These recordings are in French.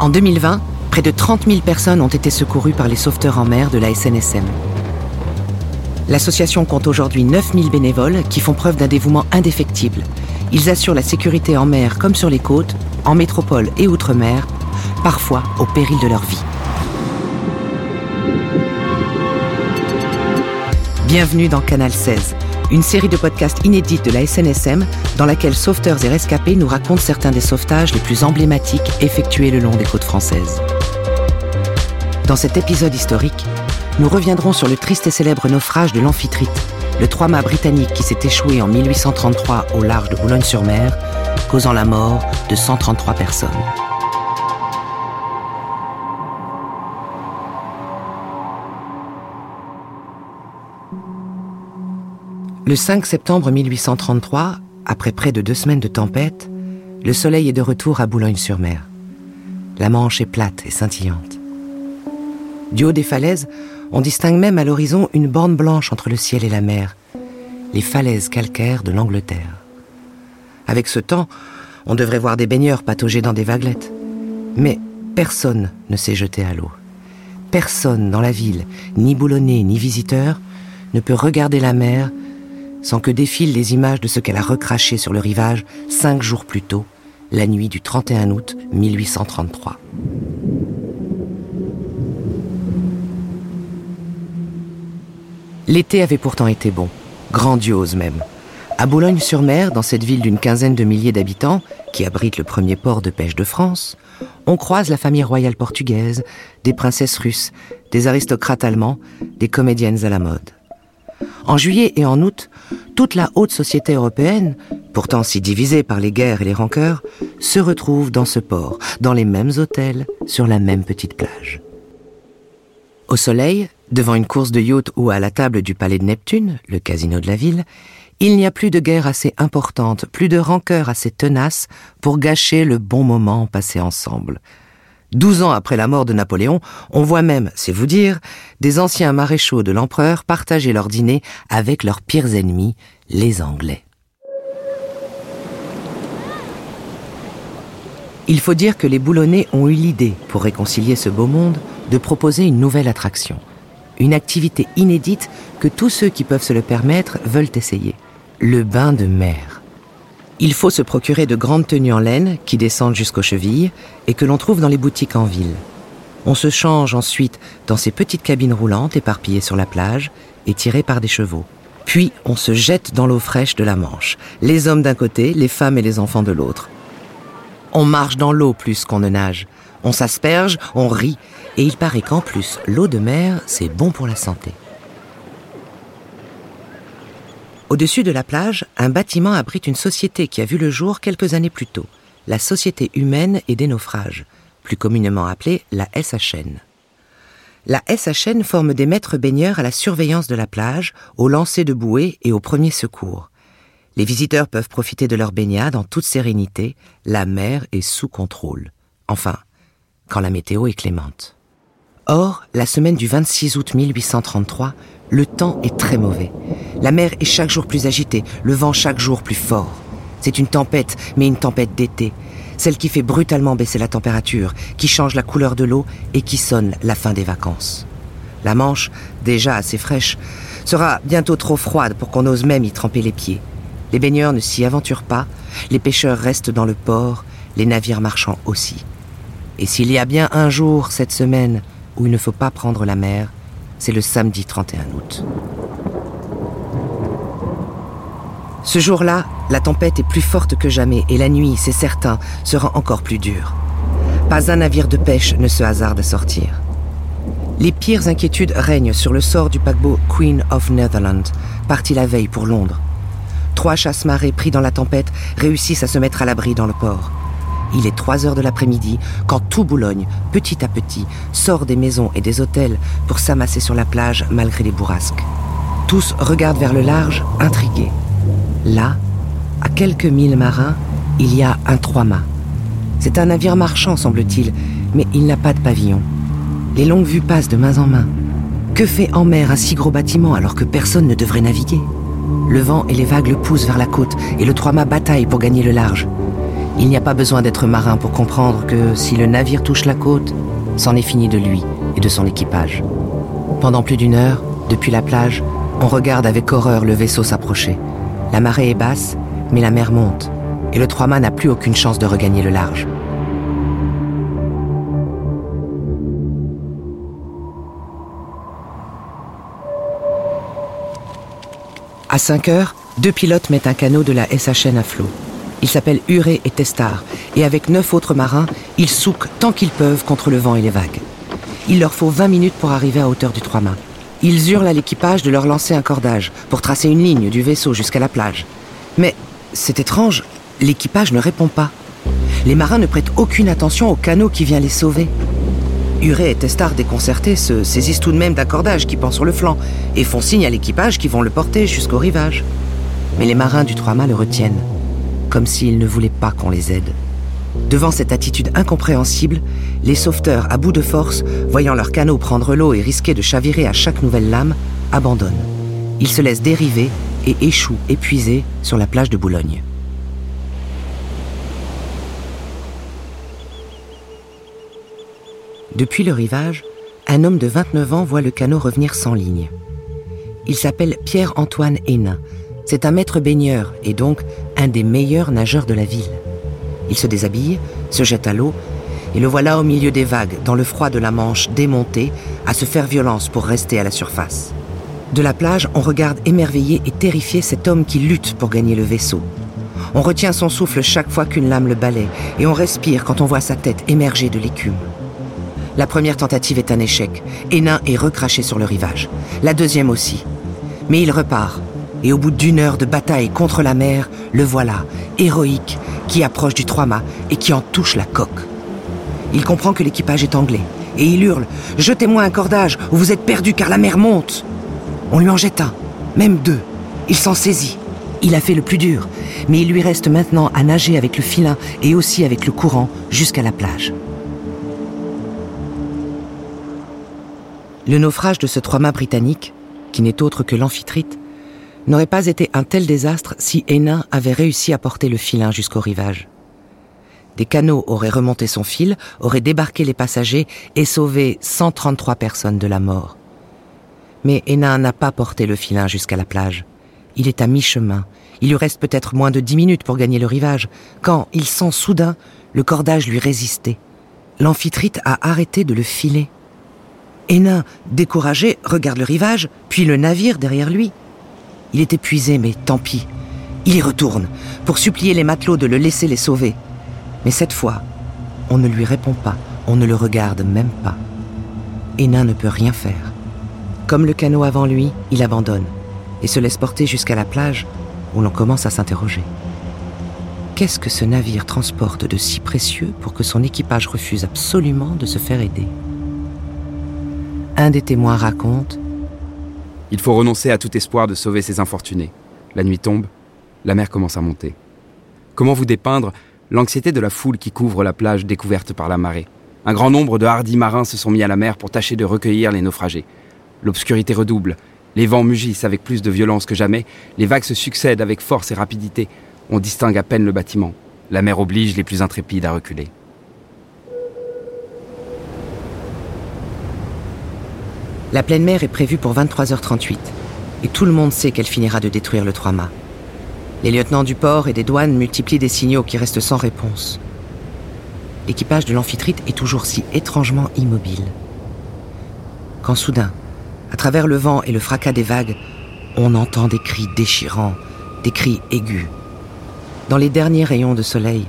En 2020, près de 30 000 personnes ont été secourues par les sauveteurs en mer de la SNSM. L'association compte aujourd'hui 9 000 bénévoles qui font preuve d'un dévouement indéfectible. Ils assurent la sécurité en mer comme sur les côtes, en métropole et outre-mer, parfois au péril de leur vie. Bienvenue dans Canal 16, une série de podcasts inédites de la SNSM dans laquelle sauveteurs et rescapés nous racontent certains des sauvetages les plus emblématiques effectués le long des côtes françaises. Dans cet épisode historique, nous reviendrons sur le triste et célèbre naufrage de l'Amphitrite, le trois-mâts britannique qui s'est échoué en 1833 au large de Boulogne-sur-Mer, causant la mort de 133 personnes. Le 5 septembre 1833, après près de deux semaines de tempête, le soleil est de retour à Boulogne-sur-Mer. La Manche est plate et scintillante. Du haut des falaises, on distingue même à l'horizon une borne blanche entre le ciel et la mer, les falaises calcaires de l'Angleterre. Avec ce temps, on devrait voir des baigneurs patauger dans des vaguelettes. Mais personne ne s'est jeté à l'eau. Personne dans la ville, ni boulonnais ni visiteur, ne peut regarder la mer sans que défilent les images de ce qu'elle a recraché sur le rivage cinq jours plus tôt, la nuit du 31 août 1833. L'été avait pourtant été bon, grandiose même. À Boulogne-sur-Mer, dans cette ville d'une quinzaine de milliers d'habitants, qui abrite le premier port de pêche de France, on croise la famille royale portugaise, des princesses russes, des aristocrates allemands, des comédiennes à la mode. En juillet et en août, toute la haute société européenne, pourtant si divisée par les guerres et les rancœurs, se retrouve dans ce port, dans les mêmes hôtels, sur la même petite plage. Au soleil, devant une course de yacht ou à la table du palais de Neptune, le casino de la ville, il n'y a plus de guerre assez importante, plus de rancœur assez tenace pour gâcher le bon moment passé ensemble, Douze ans après la mort de Napoléon, on voit même, c'est vous dire, des anciens maréchaux de l'empereur partager leur dîner avec leurs pires ennemis, les Anglais. Il faut dire que les Boulonnais ont eu l'idée, pour réconcilier ce beau monde, de proposer une nouvelle attraction. Une activité inédite que tous ceux qui peuvent se le permettre veulent essayer. Le bain de mer il faut se procurer de grandes tenues en laine qui descendent jusqu'aux chevilles et que l'on trouve dans les boutiques en ville. On se change ensuite dans ces petites cabines roulantes éparpillées sur la plage et tirées par des chevaux. Puis on se jette dans l'eau fraîche de la Manche, les hommes d'un côté, les femmes et les enfants de l'autre. On marche dans l'eau plus qu'on ne nage. On s'asperge, on rit, et il paraît qu'en plus, l'eau de mer, c'est bon pour la santé. Au-dessus de la plage, un bâtiment abrite une société qui a vu le jour quelques années plus tôt, la Société humaine et des naufrages, plus communément appelée la SHN. La SHN forme des maîtres baigneurs à la surveillance de la plage, au lancer de bouées et au premier secours. Les visiteurs peuvent profiter de leur baignade en toute sérénité, la mer est sous contrôle. Enfin, quand la météo est clémente. Or, la semaine du 26 août 1833, le temps est très mauvais. La mer est chaque jour plus agitée, le vent chaque jour plus fort. C'est une tempête, mais une tempête d'été. Celle qui fait brutalement baisser la température, qui change la couleur de l'eau et qui sonne la fin des vacances. La Manche, déjà assez fraîche, sera bientôt trop froide pour qu'on ose même y tremper les pieds. Les baigneurs ne s'y aventurent pas, les pêcheurs restent dans le port, les navires marchands aussi. Et s'il y a bien un jour cette semaine où il ne faut pas prendre la mer, c'est le samedi 31 août. Ce jour-là, la tempête est plus forte que jamais et la nuit, c'est certain, sera encore plus dure. Pas un navire de pêche ne se hasarde à sortir. Les pires inquiétudes règnent sur le sort du paquebot Queen of Netherlands, parti la veille pour Londres. Trois chasse-marées pris dans la tempête réussissent à se mettre à l'abri dans le port. Il est 3 heures de l'après-midi quand tout Boulogne, petit à petit, sort des maisons et des hôtels pour s'amasser sur la plage malgré les bourrasques. Tous regardent vers le large, intrigués. Là, à quelques milles marins, il y a un trois-mâts. C'est un navire marchand, semble-t-il, mais il n'a pas de pavillon. Les longues vues passent de main en main. Que fait en mer un si gros bâtiment alors que personne ne devrait naviguer? Le vent et les vagues le poussent vers la côte et le trois-mâts bataille pour gagner le large. Il n'y a pas besoin d'être marin pour comprendre que si le navire touche la côte, c'en est fini de lui et de son équipage. Pendant plus d'une heure, depuis la plage, on regarde avec horreur le vaisseau s'approcher. La marée est basse, mais la mer monte, et le trois-mâts n'a plus aucune chance de regagner le large. À 5 heures, deux pilotes mettent un canot de la SHN à flot. Ils s'appellent Huré et Testard, et avec neuf autres marins, ils souquent tant qu'ils peuvent contre le vent et les vagues. Il leur faut 20 minutes pour arriver à hauteur du trois-mâts. Ils hurlent à l'équipage de leur lancer un cordage pour tracer une ligne du vaisseau jusqu'à la plage. Mais c'est étrange, l'équipage ne répond pas. Les marins ne prêtent aucune attention au canot qui vient les sauver. Huré et Testard déconcertés se saisissent tout de même d'un cordage qui pend sur le flanc et font signe à l'équipage qui vont le porter jusqu'au rivage. Mais les marins du Trois-Mâts le retiennent, comme s'ils ne voulaient pas qu'on les aide. Devant cette attitude incompréhensible, les sauveteurs, à bout de force, voyant leur canot prendre l'eau et risquer de chavirer à chaque nouvelle lame, abandonnent. Ils se laissent dériver et échouent épuisés sur la plage de Boulogne. Depuis le rivage, un homme de 29 ans voit le canot revenir sans ligne. Il s'appelle Pierre-Antoine Hénin. C'est un maître baigneur et donc un des meilleurs nageurs de la ville. Il se déshabille, se jette à l'eau, et le voilà au milieu des vagues, dans le froid de la Manche, démonté, à se faire violence pour rester à la surface. De la plage, on regarde émerveillé et terrifié cet homme qui lutte pour gagner le vaisseau. On retient son souffle chaque fois qu'une lame le balaie, et on respire quand on voit sa tête émerger de l'écume. La première tentative est un échec. Hénin est recraché sur le rivage. La deuxième aussi. Mais il repart. Et au bout d'une heure de bataille contre la mer, le voilà, héroïque, qui approche du trois-mâts et qui en touche la coque. Il comprend que l'équipage est anglais. Et il hurle ⁇ Jetez-moi un cordage ou vous êtes perdu car la mer monte !⁇ On lui en jette un, même deux. Il s'en saisit. Il a fait le plus dur, mais il lui reste maintenant à nager avec le filin et aussi avec le courant jusqu'à la plage. Le naufrage de ce trois-mâts britannique, qui n'est autre que l'amphitrite, n'aurait pas été un tel désastre si Hénin avait réussi à porter le filin jusqu'au rivage. Des canots auraient remonté son fil, auraient débarqué les passagers et sauvé 133 personnes de la mort. Mais Hénin n'a pas porté le filin jusqu'à la plage. Il est à mi-chemin. Il lui reste peut-être moins de dix minutes pour gagner le rivage, quand il sent soudain le cordage lui résister. L'amphitrite a arrêté de le filer. Hénin, découragé, regarde le rivage, puis le navire derrière lui. Il est épuisé, mais tant pis. Il y retourne, pour supplier les matelots de le laisser les sauver. Mais cette fois, on ne lui répond pas, on ne le regarde même pas. Hénin ne peut rien faire. Comme le canot avant lui, il abandonne et se laisse porter jusqu'à la plage où l'on commence à s'interroger. Qu'est-ce que ce navire transporte de si précieux pour que son équipage refuse absolument de se faire aider? Un des témoins raconte Il faut renoncer à tout espoir de sauver ces infortunés. La nuit tombe, la mer commence à monter. Comment vous dépeindre l'anxiété de la foule qui couvre la plage découverte par la marée? Un grand nombre de hardis marins se sont mis à la mer pour tâcher de recueillir les naufragés. L'obscurité redouble, les vents mugissent avec plus de violence que jamais, les vagues se succèdent avec force et rapidité. On distingue à peine le bâtiment. La mer oblige les plus intrépides à reculer. La pleine mer est prévue pour 23h38 et tout le monde sait qu'elle finira de détruire le trois-mâts. Les lieutenants du port et des douanes multiplient des signaux qui restent sans réponse. L'équipage de l'amphitrite est toujours si étrangement immobile. Quand soudain, à travers le vent et le fracas des vagues, on entend des cris déchirants, des cris aigus. Dans les derniers rayons de soleil,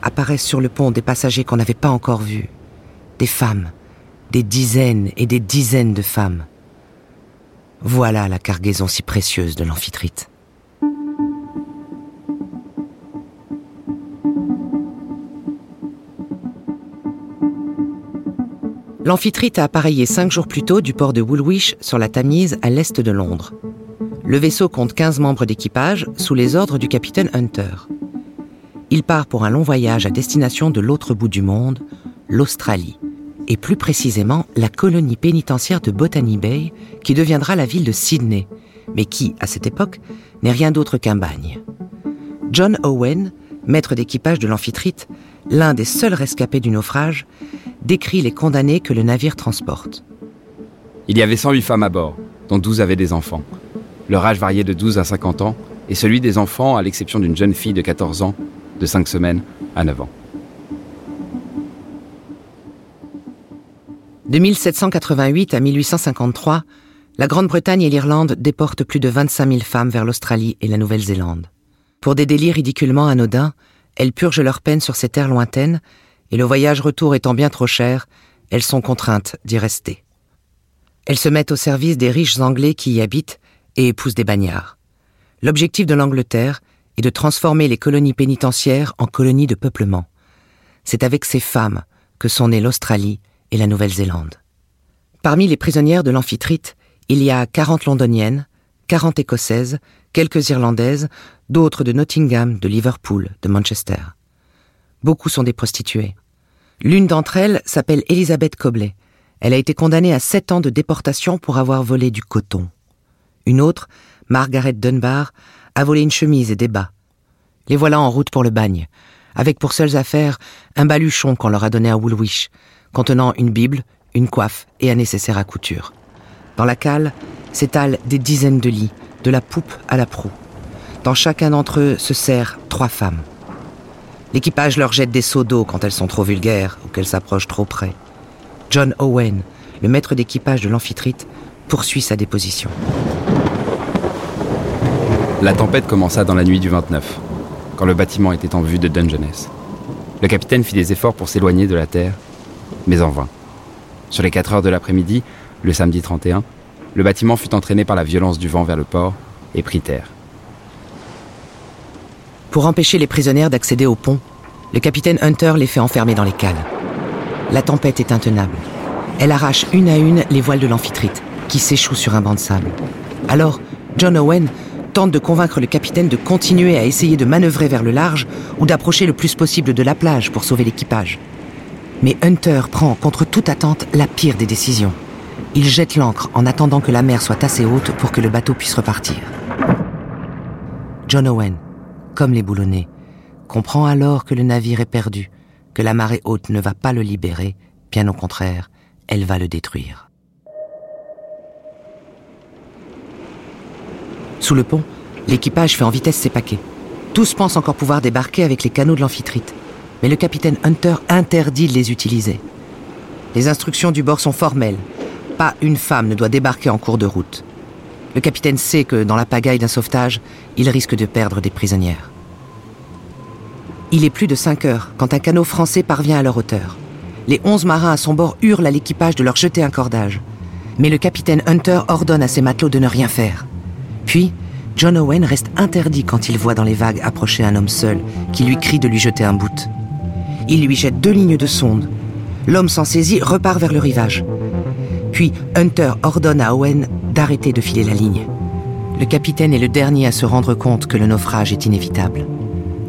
apparaissent sur le pont des passagers qu'on n'avait pas encore vus, des femmes, des dizaines et des dizaines de femmes. Voilà la cargaison si précieuse de l'amphitrite. L'amphitrite a appareillé cinq jours plus tôt du port de Woolwich sur la Tamise à l'est de Londres. Le vaisseau compte 15 membres d'équipage sous les ordres du capitaine Hunter. Il part pour un long voyage à destination de l'autre bout du monde, l'Australie et plus précisément la colonie pénitentiaire de Botany Bay, qui deviendra la ville de Sydney, mais qui, à cette époque, n'est rien d'autre qu'un bagne. John Owen, maître d'équipage de l'amphitrite, l'un des seuls rescapés du naufrage, décrit les condamnés que le navire transporte. Il y avait 108 femmes à bord, dont 12 avaient des enfants. Leur âge variait de 12 à 50 ans, et celui des enfants, à l'exception d'une jeune fille de 14 ans, de 5 semaines à 9 ans. De 1788 à 1853, la Grande-Bretagne et l'Irlande déportent plus de 25 000 femmes vers l'Australie et la Nouvelle-Zélande. Pour des délits ridiculement anodins, elles purgent leur peine sur ces terres lointaines, et le voyage retour étant bien trop cher, elles sont contraintes d'y rester. Elles se mettent au service des riches Anglais qui y habitent et épousent des bagnards. L'objectif de l'Angleterre est de transformer les colonies pénitentiaires en colonies de peuplement. C'est avec ces femmes que sont nées l'Australie et la Nouvelle-Zélande. Parmi les prisonnières de l'amphitrite, il y a 40 londoniennes, 40 écossaises, quelques irlandaises, d'autres de Nottingham, de Liverpool, de Manchester. Beaucoup sont des prostituées. L'une d'entre elles s'appelle Elisabeth Cobley. Elle a été condamnée à sept ans de déportation pour avoir volé du coton. Une autre, Margaret Dunbar, a volé une chemise et des bas. Les voilà en route pour le bagne, avec pour seules affaires un baluchon qu'on leur a donné à Woolwich, contenant une Bible, une coiffe et un nécessaire à couture. Dans la cale s'étalent des dizaines de lits, de la poupe à la proue. Dans chacun d'entre eux se serrent trois femmes. L'équipage leur jette des seaux d'eau quand elles sont trop vulgaires ou qu'elles s'approchent trop près. John Owen, le maître d'équipage de l'amphitrite, poursuit sa déposition. La tempête commença dans la nuit du 29, quand le bâtiment était en vue de Dungeness. Le capitaine fit des efforts pour s'éloigner de la terre, mais en vain. Sur les 4 heures de l'après-midi, le samedi 31, le bâtiment fut entraîné par la violence du vent vers le port et prit terre. Pour empêcher les prisonnières d'accéder au pont, le capitaine Hunter les fait enfermer dans les cales. La tempête est intenable. Elle arrache une à une les voiles de l'amphitrite, qui s'échouent sur un banc de sable. Alors, John Owen tente de convaincre le capitaine de continuer à essayer de manœuvrer vers le large ou d'approcher le plus possible de la plage pour sauver l'équipage. Mais Hunter prend, contre toute attente, la pire des décisions. Il jette l'ancre en attendant que la mer soit assez haute pour que le bateau puisse repartir. John Owen, comme les boulonnais, comprend alors que le navire est perdu, que la marée haute ne va pas le libérer, bien au contraire, elle va le détruire. Sous le pont, l'équipage fait en vitesse ses paquets. Tous pensent encore pouvoir débarquer avec les canaux de l'amphitrite, mais le capitaine Hunter interdit de les utiliser. Les instructions du bord sont formelles pas une femme ne doit débarquer en cours de route. Le capitaine sait que dans la pagaille d'un sauvetage, il risque de perdre des prisonnières. Il est plus de 5 heures quand un canot français parvient à leur hauteur. Les 11 marins à son bord hurlent à l'équipage de leur jeter un cordage. Mais le capitaine Hunter ordonne à ses matelots de ne rien faire. Puis, John Owen reste interdit quand il voit dans les vagues approcher un homme seul qui lui crie de lui jeter un bout. Il lui jette deux lignes de sonde. L'homme s'en saisit, repart vers le rivage. Puis Hunter ordonne à Owen d'arrêter de filer la ligne. Le capitaine est le dernier à se rendre compte que le naufrage est inévitable.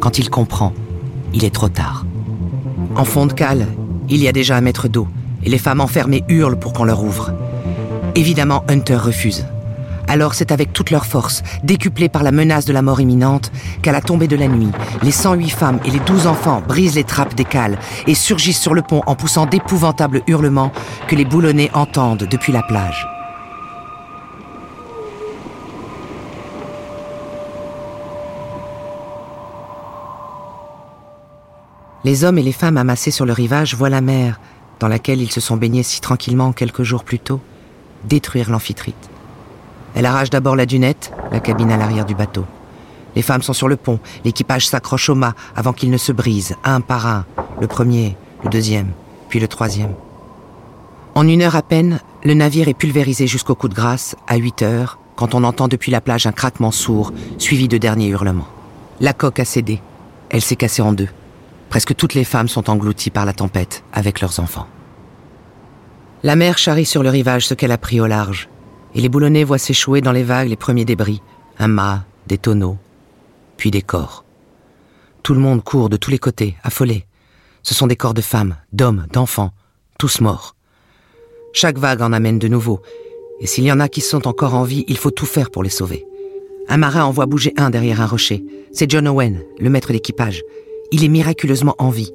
Quand il comprend, il est trop tard. En fond de cale, il y a déjà un mètre d'eau, et les femmes enfermées hurlent pour qu'on leur ouvre. Évidemment, Hunter refuse. Alors c'est avec toute leur force, décuplée par la menace de la mort imminente, qu'à la tombée de la nuit, les 108 femmes et les 12 enfants brisent les trappes des cales et surgissent sur le pont en poussant d'épouvantables hurlements que les boulonnais entendent depuis la plage. Les hommes et les femmes amassés sur le rivage voient la mer, dans laquelle ils se sont baignés si tranquillement quelques jours plus tôt, détruire l'amphitrite. Elle arrache d'abord la dunette, la cabine à l'arrière du bateau. Les femmes sont sur le pont, l'équipage s'accroche au mât avant qu'il ne se brise, un par un, le premier, le deuxième, puis le troisième. En une heure à peine, le navire est pulvérisé jusqu'au coup de grâce, à 8 heures, quand on entend depuis la plage un craquement sourd, suivi de derniers hurlements. La coque a cédé. Elle s'est cassée en deux. Presque toutes les femmes sont englouties par la tempête, avec leurs enfants. La mer charrie sur le rivage ce qu'elle a pris au large et les boulonnais voient s'échouer dans les vagues les premiers débris, un mât, des tonneaux, puis des corps. Tout le monde court de tous les côtés, affolé. Ce sont des corps de femmes, d'hommes, d'enfants, tous morts. Chaque vague en amène de nouveaux, et s'il y en a qui sont encore en vie, il faut tout faire pour les sauver. Un marin en voit bouger un derrière un rocher. C'est John Owen, le maître d'équipage. Il est miraculeusement en vie.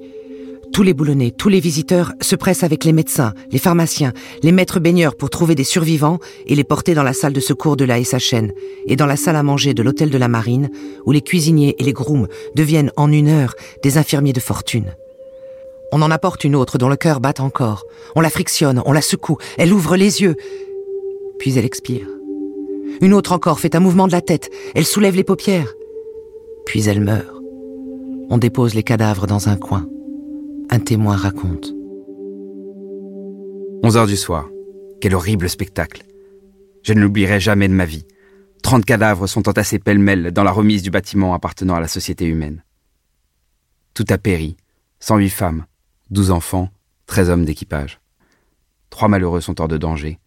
Tous les boulonnais, tous les visiteurs se pressent avec les médecins, les pharmaciens, les maîtres baigneurs pour trouver des survivants et les porter dans la salle de secours de la SHN et dans la salle à manger de l'hôtel de la Marine où les cuisiniers et les grooms deviennent en une heure des infirmiers de fortune. On en apporte une autre dont le cœur bat encore. On la frictionne, on la secoue, elle ouvre les yeux. Puis elle expire. Une autre encore fait un mouvement de la tête, elle soulève les paupières. Puis elle meurt. On dépose les cadavres dans un coin. Un témoin raconte. 11 heures du soir. Quel horrible spectacle. Je ne l'oublierai jamais de ma vie. Trente cadavres sont entassés pêle-mêle dans la remise du bâtiment appartenant à la société humaine. Tout a péri. 108 femmes, 12 enfants, 13 hommes d'équipage. Trois malheureux sont hors de danger.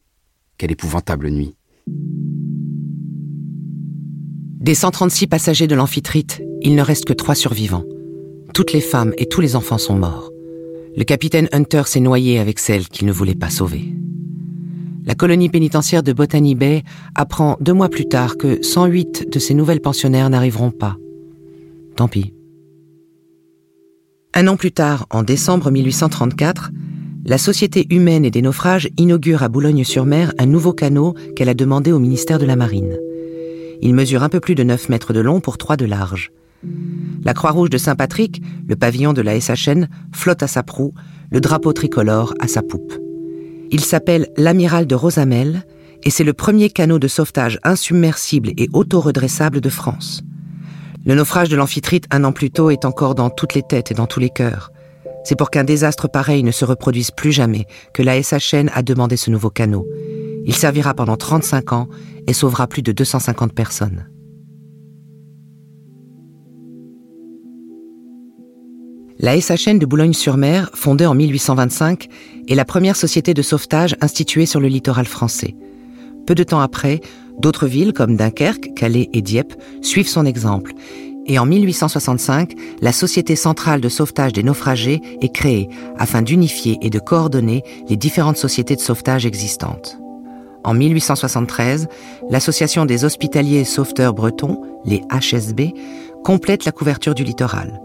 Quelle épouvantable nuit. Des 136 passagers de l'amphitrite, il ne reste que trois survivants. Toutes les femmes et tous les enfants sont morts. Le capitaine Hunter s'est noyé avec celle qu'il ne voulait pas sauver. La colonie pénitentiaire de Botany Bay apprend deux mois plus tard que 108 de ses nouvelles pensionnaires n'arriveront pas. Tant pis. Un an plus tard, en décembre 1834, la Société humaine et des naufrages inaugure à Boulogne-sur-Mer un nouveau canot qu'elle a demandé au ministère de la Marine. Il mesure un peu plus de 9 mètres de long pour 3 de large. La Croix-Rouge de Saint-Patrick, le pavillon de la SHN, flotte à sa proue, le drapeau tricolore à sa poupe. Il s'appelle l'Amiral de Rosamel et c'est le premier canot de sauvetage insubmersible et auto-redressable de France. Le naufrage de l'amphitrite un an plus tôt est encore dans toutes les têtes et dans tous les cœurs. C'est pour qu'un désastre pareil ne se reproduise plus jamais que la SHN a demandé ce nouveau canot. Il servira pendant 35 ans et sauvera plus de 250 personnes. La SHN de Boulogne-sur-Mer, fondée en 1825, est la première société de sauvetage instituée sur le littoral français. Peu de temps après, d'autres villes comme Dunkerque, Calais et Dieppe suivent son exemple. Et en 1865, la Société centrale de sauvetage des naufragés est créée afin d'unifier et de coordonner les différentes sociétés de sauvetage existantes. En 1873, l'Association des hospitaliers sauveteurs bretons, les HSB, complète la couverture du littoral.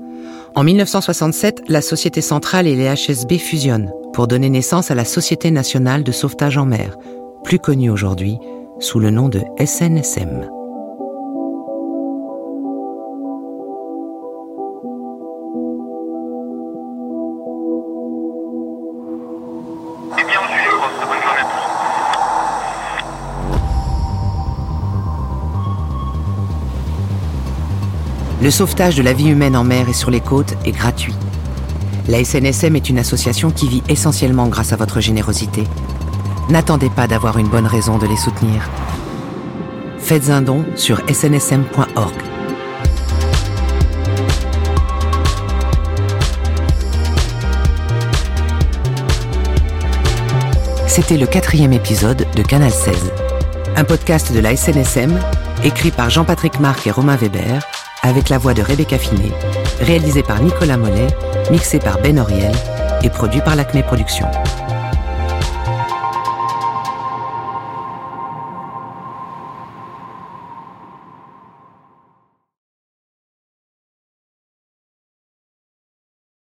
En 1967, la Société centrale et les HSB fusionnent pour donner naissance à la Société nationale de sauvetage en mer, plus connue aujourd'hui sous le nom de SNSM. Le sauvetage de la vie humaine en mer et sur les côtes est gratuit. La SNSM est une association qui vit essentiellement grâce à votre générosité. N'attendez pas d'avoir une bonne raison de les soutenir. Faites un don sur snsm.org. C'était le quatrième épisode de Canal 16, un podcast de la SNSM, écrit par Jean-Patrick Marc et Romain Weber, avec la voix de Rebecca Finet, réalisé par Nicolas Mollet, mixé par Ben Oriel et produit par l'Acme Productions.